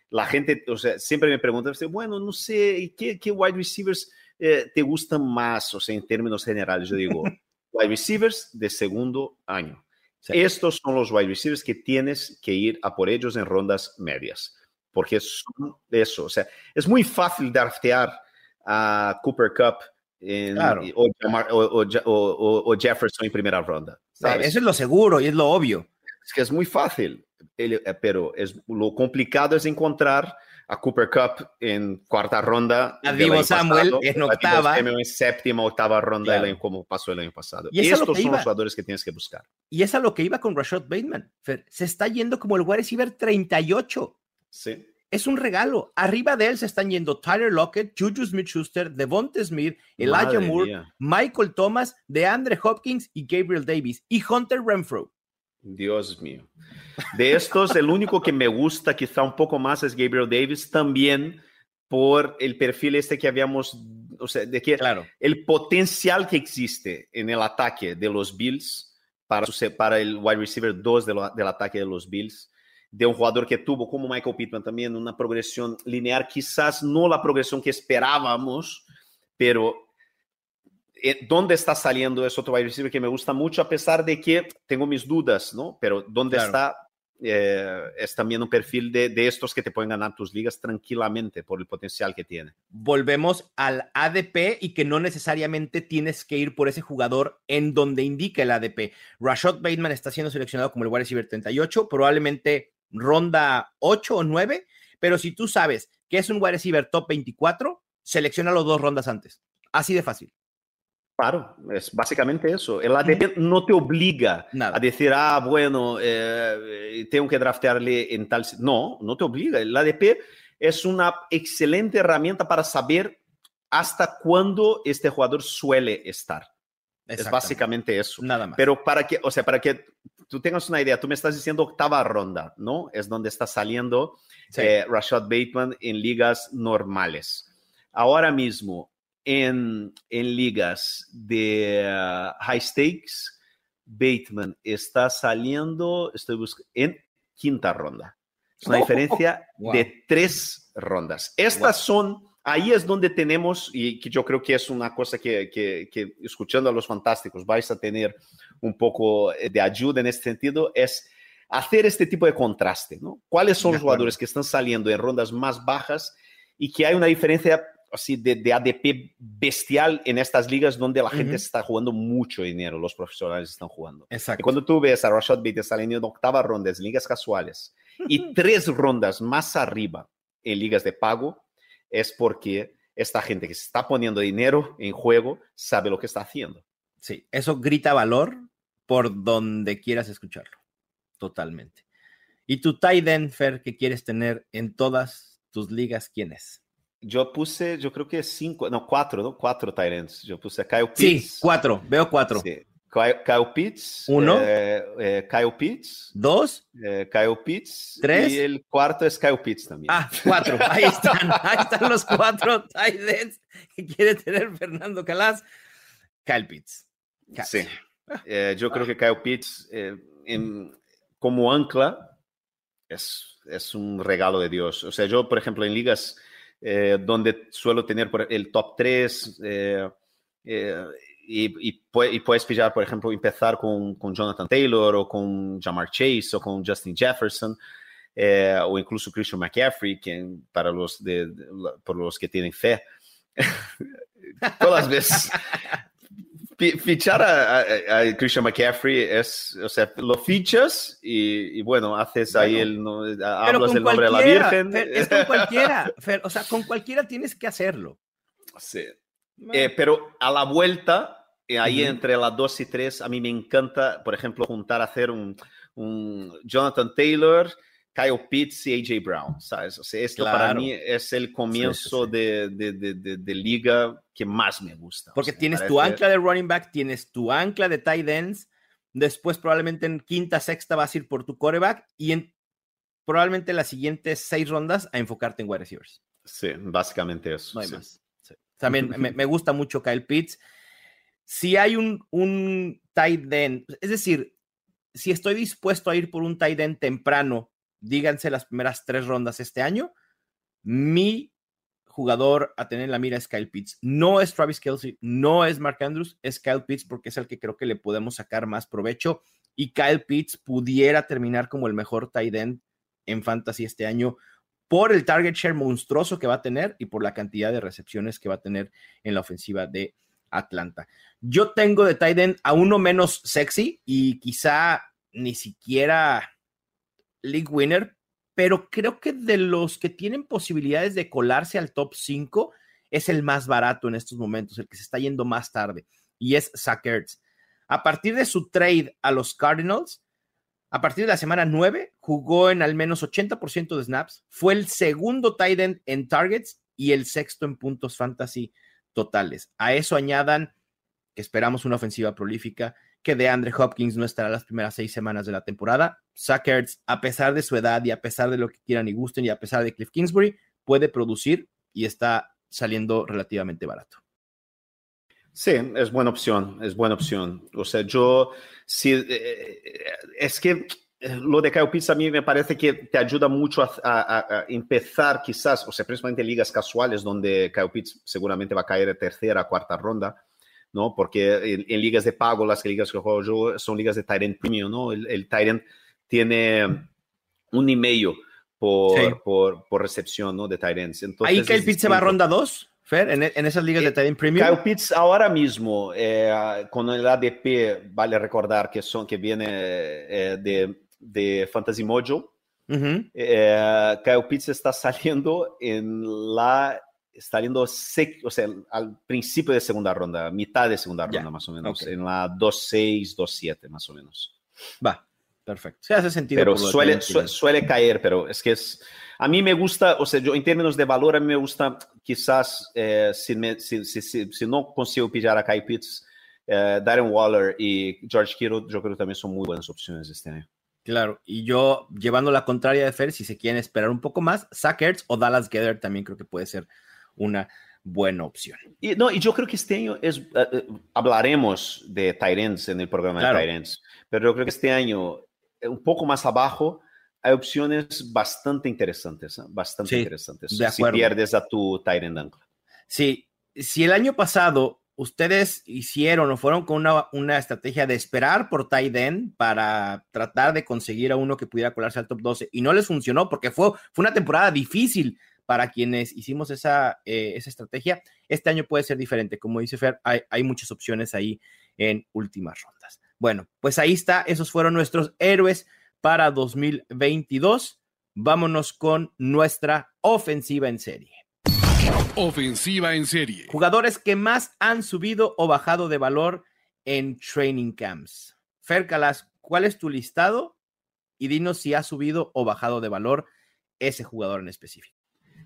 La gente, o sea, siempre me pregunta, bueno, no sé, ¿qué, qué wide receivers eh, te gustan más? O sea, en términos generales, yo digo, wide receivers de segundo año. Estos son los wide receivers que tienes que ir a por ellos en rondas medias, porque son eso. O sea, es muy fácil draftear a Cooper Cup en, o, Jefferson en primera ronda. Eso es lo seguro y es lo obvio. Es que es muy fácil, pero es, lo complicado es encontrar a Cooper Cup en cuarta ronda. A Divo Samuel en octava. En séptima, octava ronda, como pasó el año pasado. Y, estos son los jugadores que tienes que buscar. Y es a lo que iba con Rashad Bateman. Se está yendo como el wide receiver 38. Sí es un regalo. Arriba de él se están yendo Tyler Lockett, Juju Smith-Schuster, Devonta Smith, Elijah Moore, Michael Thomas, DeAndre Hopkins y Gabriel Davis y Hunter Renfro. Dios mío. De estos, el único que me gusta quizá un poco más es Gabriel Davis, también por el perfil este que habíamos, o sea, de que claro. el potencial que existe en el ataque de los Bills para, para el wide receiver 2 del ataque de los Bills de un jugador que tuvo, como Michael Pittman también, una progresión lineal, quizás no la progresión que esperábamos, pero eh, ¿dónde está saliendo ese otro wide receiver que me gusta mucho? A pesar de que tengo mis dudas, ¿no? Pero ¿dónde está? Eh, es también un perfil de, de, estos que te pueden ganar tus ligas tranquilamente por el potencial que tiene. Volvemos al ADP y que no necesariamente tienes que ir por ese jugador en donde indica el ADP. Rashad Bateman está siendo seleccionado como el wide receiver 38, probablemente ronda 8 o 9, pero si tú sabes que es un wide receiver top 24, selecciona los dos rondas antes. Así de fácil. Claro, es básicamente eso. El ADP no te obliga a decir, ah, bueno, eh, tengo que draftearle en tal... No, no te obliga. El ADP es una excelente herramienta para saber hasta cuándo este jugador suele estar. Es básicamente eso. Nada más. Pero para que, o sea, para que tú tengas una idea, tú me estás diciendo octava ronda, ¿no? Es donde está saliendo eh, Rashad Bateman en ligas normales. Ahora mismo, en, en ligas de uh, high stakes, Bateman está saliendo, estoy buscando, en quinta ronda. Es una oh, diferencia de tres rondas. Estas son ahí es donde tenemos, y que yo creo que es una cosa que, que, que, escuchando a los fantásticos vais a tener un poco de ayuda en este sentido, es hacer este tipo de contraste, ¿no? ¿Cuáles son los jugadores que están saliendo en rondas más bajas y que hay una diferencia así de, de ADP bestial en estas ligas donde la gente está jugando mucho dinero, los profesionales están jugando. Exacto. Y cuando tú ves a Rashad Bates saliendo en octava ronda en ligas casuales y tres rondas más arriba en ligas de pago, es porque esta gente que se está poniendo dinero en juego sabe lo que está haciendo. Sí, eso grita valor por donde quieras escucharlo. Totalmente. ¿Y tu tight end, Fer, que quieres tener en todas tus ligas, quién es? Yo puse, yo creo que cinco, no, cuatro, ¿no? Cuatro tight ends. Yo puse a Kyle Pitts. Sí, cuatro, veo cuatro. Sí. Kyle Pitts. Uno. Eh, eh, Kyle Pitts. Dos. Eh, Kyle Pitts. Tres. Y el cuarto es Kyle Pitts también. Ah, cuatro. Ahí están. Ahí están los cuatro tight ends que quiere tener Fernando Calas. Kyle Pitts. Sí. Eh, yo creo que Kyle Pitts, eh, en, como ancla es, es un regalo de Dios. O sea, yo, por ejemplo, en ligas eh, donde suelo tener el top 3 eh, eh, y, y, y, puedes pillar, por ejemplo, empezar con, con, Jonathan Taylor o con Jamar Chase o con Justin Jefferson. Eh, o incluso Christian McCaffrey, que para los, de, de, por los que tienen fe, todas las veces fichar a, a, a, Christian McCaffrey es, o sea, lo fichas y, y bueno, haces bueno, ahí el, no, hablas del nombre de la Virgen. Fer, es con cualquiera, Fer, o sea, con cualquiera tienes que hacerlo. Sí. Eh, pero a la vuelta, eh, ahí uh -huh. entre las 2 y 3, a mí me encanta, por ejemplo, juntar, hacer un, un Jonathan Taylor, Kyle Pitts y AJ Brown, ¿sabes? O sea, esto claro. para mí es el comienzo sí, sí, sí. De, de, de, de, liga que más me gusta. Porque o sea, tienes tu ancla de running back, tienes tu ancla de tight ends, después probablemente en quinta, sexta vas a ir por tu coreback y en probablemente las siguientes seis rondas a enfocarte en wide receivers. Sí, básicamente eso. No hay más. También me, me, gusta mucho Kyle Pitts. Si hay un, un tight end, es decir, si estoy dispuesto a ir por un tight end temprano díganse las primeras tres rondas este año, mi jugador a tener en la mira es Kyle Pitts. No es Travis Kelsey, no es Mark Andrews, es Kyle Pitts porque es el que creo que le podemos sacar más provecho. Y Kyle Pitts pudiera terminar como el mejor tight end en fantasy este año por el target share monstruoso que va a tener y por la cantidad de recepciones que va a tener en la ofensiva de Atlanta. Yo tengo de end a uno menos sexy y quizá ni siquiera league winner, pero creo que de los que tienen posibilidades de colarse al top 5 es el más barato en estos momentos, el que se está yendo más tarde, y es Zach Ertz. A partir de su trade a los Cardinals, a partir de la semana 9, jugó en al menos 80% de snaps, fue el segundo tight end en targets y el sexto en puntos fantasy totales. A eso añadan que esperamos una ofensiva prolífica, que de Andre Hopkins no estará las primeras seis semanas de la temporada. Sackers, a pesar de su edad y a pesar de lo que quieran y gusten y a pesar de Cliff Kingsbury, puede producir y está saliendo relativamente barato. Sí, es buena opción, es buena opción. O sea, yo, sí, eh, es que lo de Kyle Pitts a mí me parece que te ayuda mucho a, a, a, empezar quizás, o sea, principalmente en ligas casuales donde Kyle Pitts seguramente va a caer en tercera, cuarta ronda ¿no? Porque en, en, ligas de pago, las ligas que juego yo son ligas de Tyrant Premium, ¿no? El, el Tyrant tiene un y medio por, sí. por, por, recepción, ¿no? De Tyrants. Entonces, ¿Ahí Kyle Pitts se va a ronda 2? Fer, en, en, esas ligas de eh, Tyrant Premium. Kyle Pitts ahora mismo, eh, con el ADP, vale recordar que, son, que viene eh, de, de Fantasy Mojo. Uh -huh. eh, Kyle Pitts está saliendo en la está yendo o sea, al principio de segunda ronda, mitad de segunda ronda yeah. más o menos, okay. en la 2-6, 2-7 más o menos. Va, perfecto. Se hace sentido. Pero suele, su, suele caer, pero es que es, a mí me gusta, o sea, yo en términos de valor, a mí me gusta quizás, eh, si, me, si, si, si, no consigo pillar a Kai Pitts, eh, Darren Waller y George Kittle, yo creo que también son muy buenas opciones este año. Claro, y yo llevando la contraria de Fer, si se quieren esperar un poco más, Sackers o Dallas Gether también creo que puede ser una buena opción. Y, no, y yo creo que este año es, uh, hablaremos de Tyrants en el programa claro. de Tyrants, pero yo creo que este año, un poco más abajo, hay opciones bastante interesantes, ¿eh? bastante interesantes. si pierdes a tu Tyrant Ankle. Sí, si el año pasado ustedes hicieron o fueron con una, estrategia de esperar por Tyden para tratar de conseguir a uno que pudiera colarse al top 12 y no les funcionó porque fue, fue una temporada difícil para quienes hicimos esa, eh, esa estrategia. Este año puede ser diferente. Como dice Fer, hay, hay muchas opciones ahí en últimas rondas. Bueno, pues ahí está. Esos fueron nuestros héroes para 2022. Vámonos con nuestra ofensiva en serie. Ofensiva en serie. Jugadores que más han subido o bajado de valor en training camps. Fer Calas, ¿cuál es tu listado? Y dinos si ha subido o bajado de valor ese jugador en específico.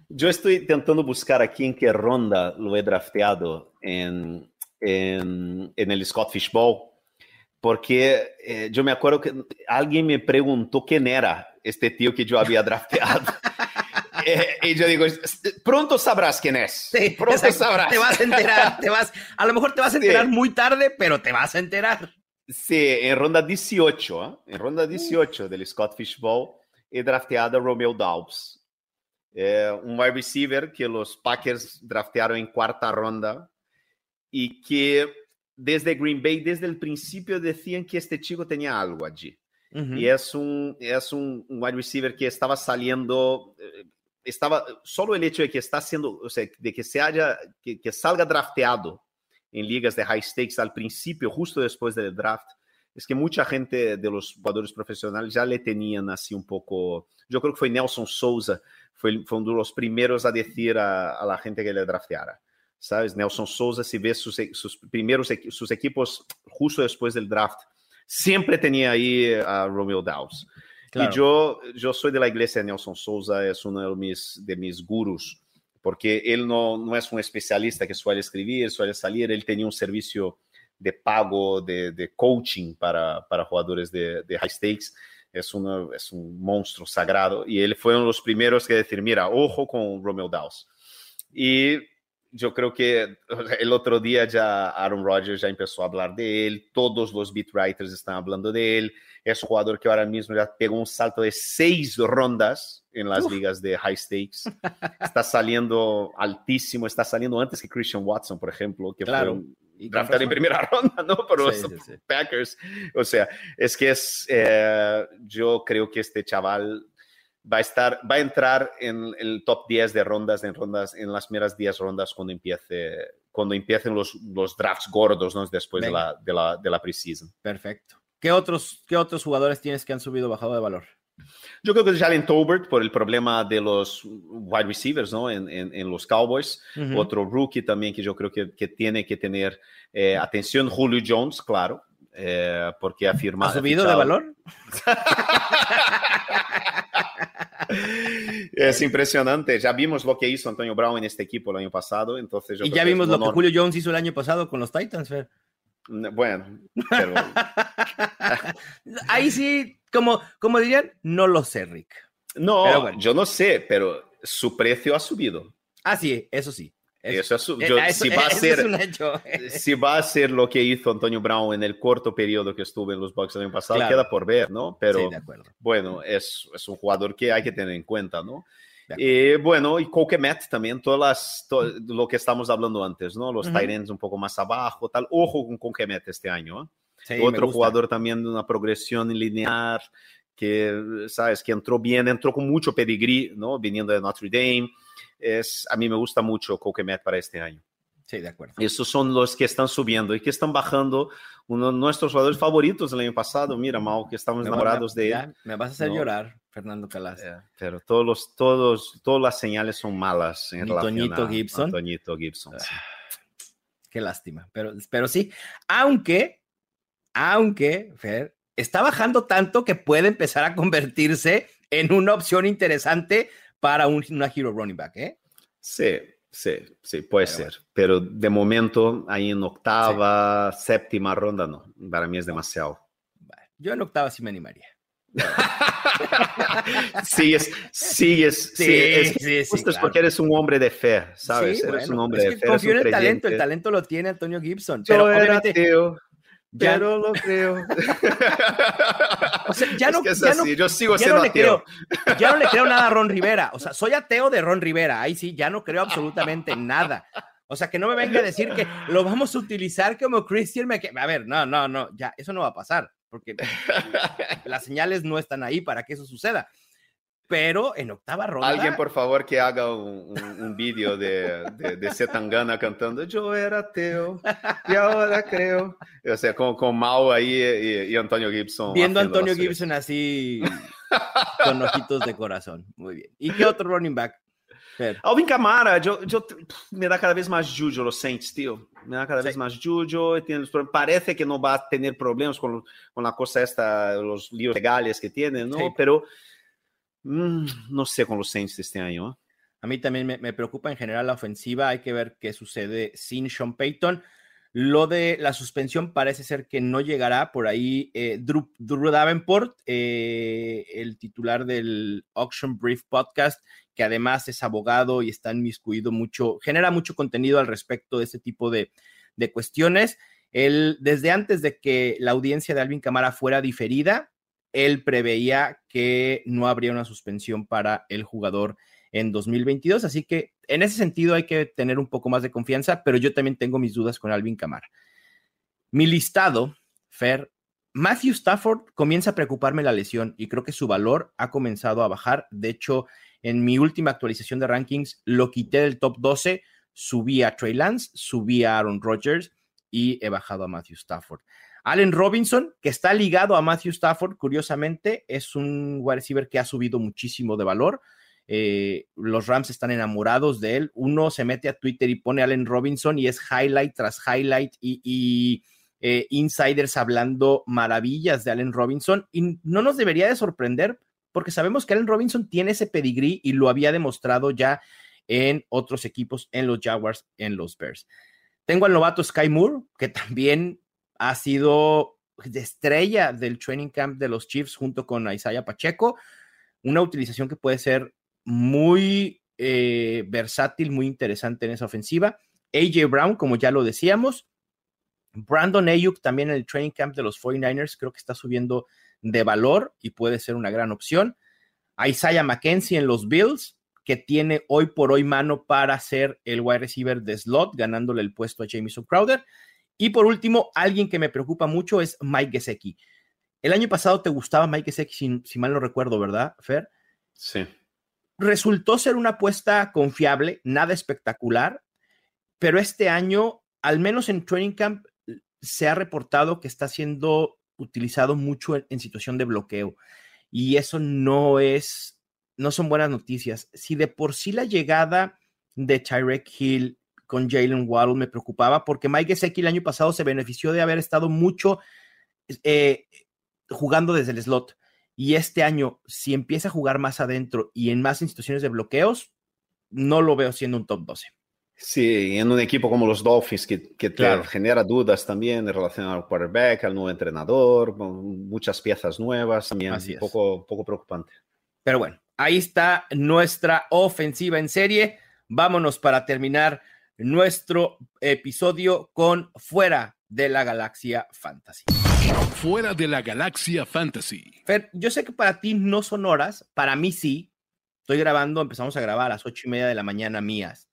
Yo estoy intentando buscar aquí en qué ronda lo he drafteado en, en, el Scott Fish Bowl, porque eh, yo me acuerdo que alguien me preguntó quién era este tío que yo había drafteado. Eh, y yo digo, pronto sabrás quién es. Sí, pronto sabrás. Te vas a enterar, te vas, a lo mejor te vas a enterar muy tarde, pero te vas a enterar. Sí, en ronda 18, ¿eh? en ronda 18 del Scott Fish Bowl, he drafteado a Romeo Dobbs, un wide receiver que los Packers draftearon en cuarta ronda y que desde Green Bay, desde el principio, decían que este chico tenía algo allí. Y es un, es un, wide receiver que estaba saliendo, eh, estaba, solo el hecho de que está haciendo, o sea, de que se haya, que, que salga drafteado en ligas de high stakes al principio, justo después del draft, es que mucha gente de los jugadores profesionales ya le tenían así un poco, yo creo que fue Nelson Souza, fue, fue uno de los primeros a decir a, a la gente que le drafteara. ¿Sabes? Nelson Souza, si ves sus, sus primeros sus equipos justo después del draft, siempre tenía ahí a Romeo Dawes. Y yo, yo soy de la iglesia de Nelson Souza, es uno de mis, de mis gurus, porque él no, no es un especialista que suele escribir, suele salir, él tenía un servicio de pago, de, de coaching para, para jugadores de, de, high stakes. Es, una, es un monstruo sagrado y él fue uno de los primeros que decir, mira, ojo con Romeo Dawes. Y yo creo que el otro día ya Aaron Rodgers ya empezó a hablar de él, todos los beat writers están hablando de él, es un jugador que ahora mismo ya pegó un salto de seis rondas en las ligas de high stakes, está saliendo altísimo, está saliendo antes que Christian Watson, por ejemplo, que claro. fue en primera ronda, ¿no? Por los Packers. O sea, es que es, eh, yo creo que este chaval va a estar, va a entrar en el top 10 de rondas, en rondas, en las primeras 10 rondas cuando empiece, cuando empiecen los, los drafts gordos, ¿no? Después de la, de la, de la preseason. Perfecto. ¿Qué otros, ¿Qué otros jugadores tienes que han subido o bajado de valor? Yo creo que es Jalen Tobert por el problema de los wide receivers ¿no? en, en, los Cowboys. Otro rookie también que yo creo que, que tiene que tener eh, atención. Julio Jones, claro, eh, porque ha firmado. ¿Ha subido de valor? es impresionante. Ya vimos lo que hizo Antonio Brown en este equipo el año pasado. Entonces y ya vimos lo que Julio Jones hizo el año pasado con los Titans, Bueno, ahí sí, como, como dirían, no lo sé, Rick. No, yo no sé, pero su precio ha subido. Ah, sí, eso sí. Eso, si, va a ser, si va a ser lo que hizo Antonio Brown en el corto periodo que estuvo en los Bucks el año pasado, queda por ver, ¿no? Pero bueno, es, es, un jugador que hay que tener en cuenta, ¿no? Y bueno, y Coquemet también, todas las, todo lo que estamos hablando antes, ¿no? Los uh un poco más abajo, tal. Ojo con Coquemet este año, ¿eh? Otro jugador también de una progresión lineal, que, ¿sabes? Que entró bien, entró con mucho pedigrí, ¿no? Viniendo de Notre Dame es, a mí me gusta mucho Coquemet para este año. Sí, de acuerdo. Esos son los que están subiendo y que están bajando. Uno de nuestros jugadores favoritos del año pasado, mira, Mau, que estamos enamorados de él. Me vas a hacer llorar, Fernando Calas. pero todos los, todos, todas las señales son malas en relación a, Gibson. Toñito Gibson. Ah, qué lástima. Pero, pero sí, aunque, aunque, Fer, está bajando tanto que puede empezar a convertirse en una opción interesante para un, una hero running back, ¿eh? Sí, sí, sí, puede ser. Pero de momento, ahí en octava, séptima ronda, no. Para mí es demasiado. Yo en octava sí me animaría. sigues, sigues, sí, sí, sí, es porque eres un hombre de fe, ¿sabes? eres un hombre de fe. Confío en el talento, el talento lo tiene Antonio Gibson. Pero obviamente, ya no lo creo. o sea, ya no, es ya yo sigo siendo le Creo, ya no le creo nada a Ron Rivera. O sea, soy ateo de Ron Rivera. Ahí sí, ya no creo absolutamente nada. O sea, que no me venga a decir que lo vamos a utilizar como Christian A ver, no, no, no, ya, eso no va a pasar, porque las señales no están ahí para que eso suceda pero en octava ronda. Alguien, por favor, que haga un, un, vídeo de, de, de Setangana cantando Yo era ateo y ahora creo. O sea, con, con Mao ahí y, y Antonio Gibson. Viendo a Antonio Gibson así con ojitos de corazón. Muy bien. ¿Y qué otro running back? Alvin Camara, yo, yo, me da cada vez más jujo los Saints, tío. Me da cada vez más jujo. Parece que no va a tener problemas con, con la cosa esta, los líos legales que tiene, ¿no? Sí. Pero Mm, no sé con los Saints este año. A mí también me, preocupa en general la ofensiva. Hay que ver qué sucede sin Sean Payton. Lo de la suspensión parece ser que no llegará por ahí. Eh, Drew, Davenport, eh, el titular del Auction Brief Podcast, que además es abogado y está inmiscuido mucho, genera mucho contenido al respecto de este tipo de, de cuestiones. Él, desde antes de que la audiencia de Alvin Camara fuera diferida, él preveía que no habría una suspensión para el jugador en 2022. Así que en ese sentido hay que tener un poco más de confianza, pero yo también tengo mis dudas con Alvin Camara. Mi listado, Fer, Matthew Stafford comienza a preocuparme la lesión y creo que su valor ha comenzado a bajar. De hecho, en mi última actualización de rankings lo quité del top 12, subí a Trey Lance, subí a Aaron Rodgers y he bajado a Matthew Stafford. Allen Robinson, que está ligado a Matthew Stafford, curiosamente, es un wide receiver que ha subido muchísimo de valor. Eh, los Rams están enamorados de él. Uno se mete a Twitter y pone Allen Robinson y es highlight tras highlight y, eh, insiders hablando maravillas de Allen Robinson. Y no nos debería de sorprender porque sabemos que Allen Robinson tiene ese pedigrí y lo había demostrado ya en otros equipos, en los Jaguars, en los Bears. Tengo al novato Sky Moore, que también ha sido de estrella del training camp de los Chiefs junto con Isaiah Pacheco. Una utilización que puede ser muy eh, versátil, muy interesante en esa ofensiva. AJ Brown, como ya lo decíamos. Brandon Ayuk también en el training camp de los 49ers, creo que está subiendo de valor y puede ser una gran opción. Isaiah McKenzie en los Bills, que tiene hoy por hoy mano para ser el wide receiver de slot, ganándole el puesto a Jamison Crowder. Y por último, alguien que me preocupa mucho es Mike Gesecki. El año pasado te gustaba Mike Gesecki, si, mal no recuerdo, ¿verdad, Fer? Sí. Resultó ser una apuesta confiable, nada espectacular, pero este año, al menos en Training Camp, se ha reportado que está siendo utilizado mucho en, situación de bloqueo. Y eso no es, no son buenas noticias. Si de por sí la llegada de Tyrek Hill con Jalen Waddle me preocupaba porque Mike Gesecki el año pasado se benefició de haber estado mucho eh, jugando desde el slot. Y este año, si empieza a jugar más adentro y en más instituciones de bloqueos, no lo veo siendo un top 12. Sí, en un equipo como los Dolphins, que, que genera dudas también en relación al quarterback, al nuevo entrenador, muchas piezas nuevas, también un poco, poco preocupante. Pero bueno, ahí está nuestra ofensiva en serie. Vámonos para terminar nuestro episodio con Fuera de la Galaxia Fantasy. Fuera de la Galaxia Fantasy. Fer, yo sé que para ti no son horas, para mí sí. Estoy grabando, empezamos a grabar a las ocho y media de la mañana mías.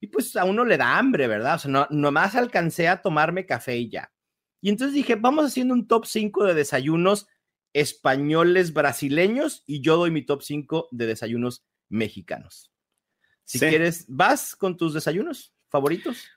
Y pues a uno le da hambre, ¿verdad? O sea, no, nomás alcancé a tomarme café y ya. Y entonces dije, vamos haciendo un top 5 de desayunos españoles brasileños y yo doy mi top 5 de desayunos mexicanos. Si quieres, ¿vas con tus desayunos? Favoritos?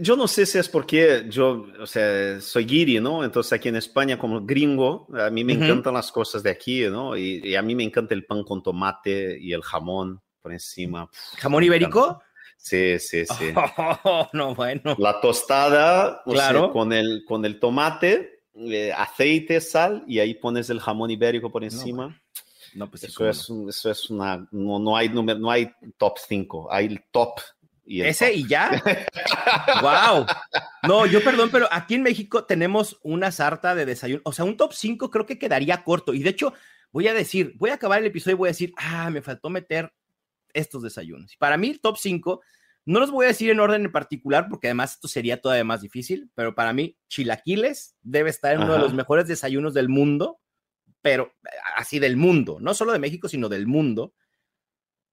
Yo no sé si es porque yo, o sea, soy guiri, ¿no? Entonces aquí en España como gringo, a mí me encantan las cosas de aquí, ¿no? Y, a mí me encanta el pan con tomate y el jamón por encima. ¿Jamón ibérico? Sí, sí, sí. no, bueno. La tostada, claro. con, el, con el tomate, eh, aceite, sal, y ahí pones el jamón ibérico por encima. No, pues eso, es, eso es una, no, no, hay, no hay top 5, hay el top ¿Ese y ya? ¡Wow! No, yo perdón, pero aquí en México tenemos una sarta de desayuno. O sea, un top 5 creo que quedaría corto. Y de hecho, voy a decir, voy a acabar el episodio y voy a decir, ah, me faltó meter estos desayunos. Para mí, el top 5, No los voy a decir en orden en particular porque además esto sería todavía más difícil, pero para mí chilaquiles debe estar en uno de los mejores desayunos del mundo, pero así del mundo, no solo de México, sino del mundo.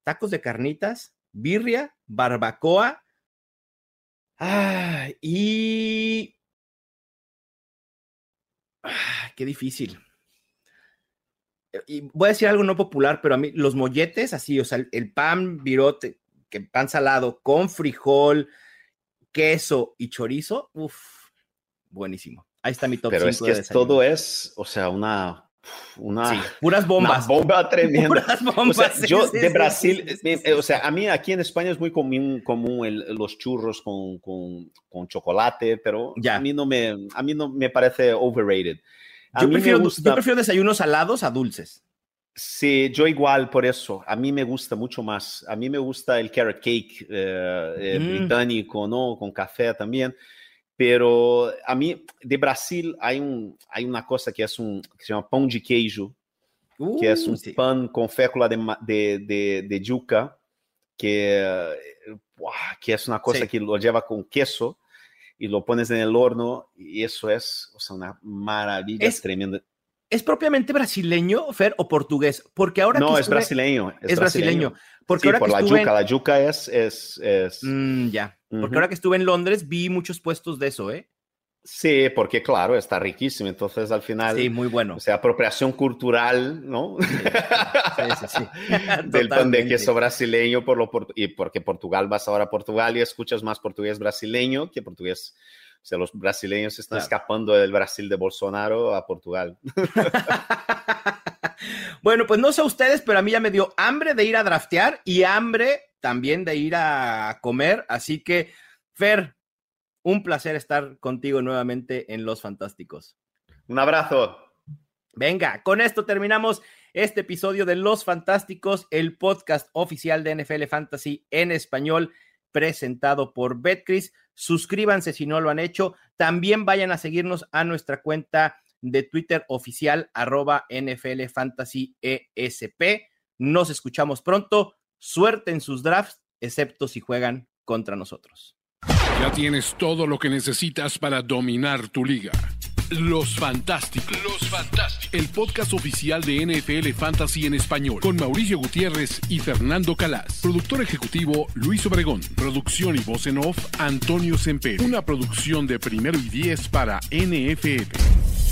Tacos de carnitas, birria, barbacoa ah, y... Ah, qué difícil. Y voy a decir algo no popular, pero a mí los molletes, así, o sea, el pan virote, que pan salado con frijol, queso y chorizo, uff, buenísimo. Ahí está mi top Pero es que todo es, o sea, una una puras bombas. bomba tremenda. Puras bombas. yo de Brasil, eh, o sea, a mí aquí en España es muy común, común los churros con, con, con, chocolate, pero ya. a mí no me, a mí no me parece overrated. yo, prefiero, yo prefiero desayunos salados a dulces. Sí, yo igual por eso. A mí me gusta mucho más. A mí me gusta el carrot cake eh, eh, mm. británico, ¿no? Con café también. Pero a mí, de Brasil, hay, un, hay una cosa que es un, que se llama pão de queijo, que es uh, un sí. pan con fécula de, de, de, de yuca, que, que es una cosa sí. que lo lleva con queso y lo pones en el horno y eso es o sea, una maravilla es, tremenda. ¿Es propiamente brasileño, Fer, o portugués? Porque ahora no, que es brasileño. Es, es brasileño. Porque sí, ahora por que la yuca. En... La yuca es... es, es... Mm, ya. Porque uh -huh. ahora que estuve en Londres vi muchos puestos de eso, ¿eh? Sí, porque claro, está riquísimo. Entonces, al final... Sí, muy bueno. O sea, apropiación cultural, ¿no? Sí, sí, sí. Del pan de queso brasileño, por lo, y porque Portugal, vas ahora a Portugal y escuchas más portugués brasileño que portugués o sea, los brasileños están claro. escapando del Brasil de Bolsonaro a Portugal. bueno, pues no sé ustedes, pero a mí ya me dio hambre de ir a draftear y hambre también de ir a comer. Así que, Fer, un placer estar contigo nuevamente en Los Fantásticos. Un abrazo. Venga, con esto terminamos este episodio de Los Fantásticos, el podcast oficial de NFL Fantasy en español presentado por Betcris. Suscríbanse si no lo han hecho. También vayan a seguirnos a nuestra cuenta de Twitter oficial arroba NFL Fantasy ESP. Nos escuchamos pronto. Suerte en sus drafts, excepto si juegan contra nosotros. Ya tienes todo lo que necesitas para dominar tu liga. Los Fantásticos. Los Fantásticos. El podcast oficial de NFL Fantasy en español. Con Mauricio Gutiérrez y Fernando Calas. Productor ejecutivo Luis Obregón. Producción y voz en off Antonio Semper. Una producción de primero y diez para NFL.